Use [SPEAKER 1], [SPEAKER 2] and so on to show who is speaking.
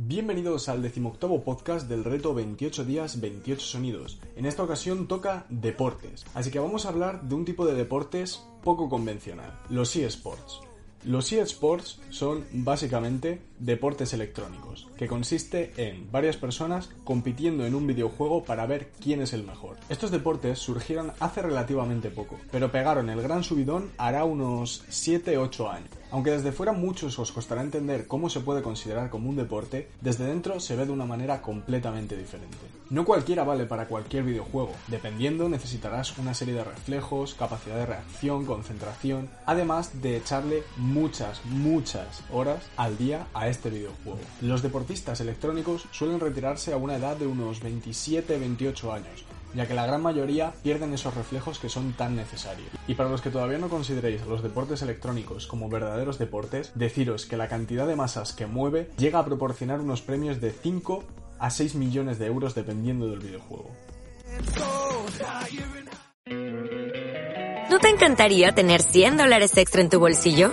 [SPEAKER 1] Bienvenidos al decimoctavo podcast del reto 28 días 28 sonidos. En esta ocasión toca deportes, así que vamos a hablar de un tipo de deportes poco convencional, los eSports. Los eSports son básicamente deportes electrónicos, que consiste en varias personas compitiendo en un videojuego para ver quién es el mejor. Estos deportes surgieron hace relativamente poco, pero pegaron el gran subidón hará unos 7-8 años. Aunque desde fuera muchos os costará entender cómo se puede considerar como un deporte, desde dentro se ve de una manera completamente diferente. No cualquiera vale para cualquier videojuego, dependiendo necesitarás una serie de reflejos, capacidad de reacción, concentración, además de echarle muchas, muchas horas al día a este videojuego. Los deportistas electrónicos suelen retirarse a una edad de unos 27-28 años, ya que la gran mayoría pierden esos reflejos que son tan necesarios. Y para los que todavía no consideréis los deportes electrónicos como verdaderos deportes, deciros que la cantidad de masas que mueve llega a proporcionar unos premios de 5 a 6 millones de euros dependiendo del videojuego.
[SPEAKER 2] ¿No te encantaría tener 100 dólares extra en tu bolsillo?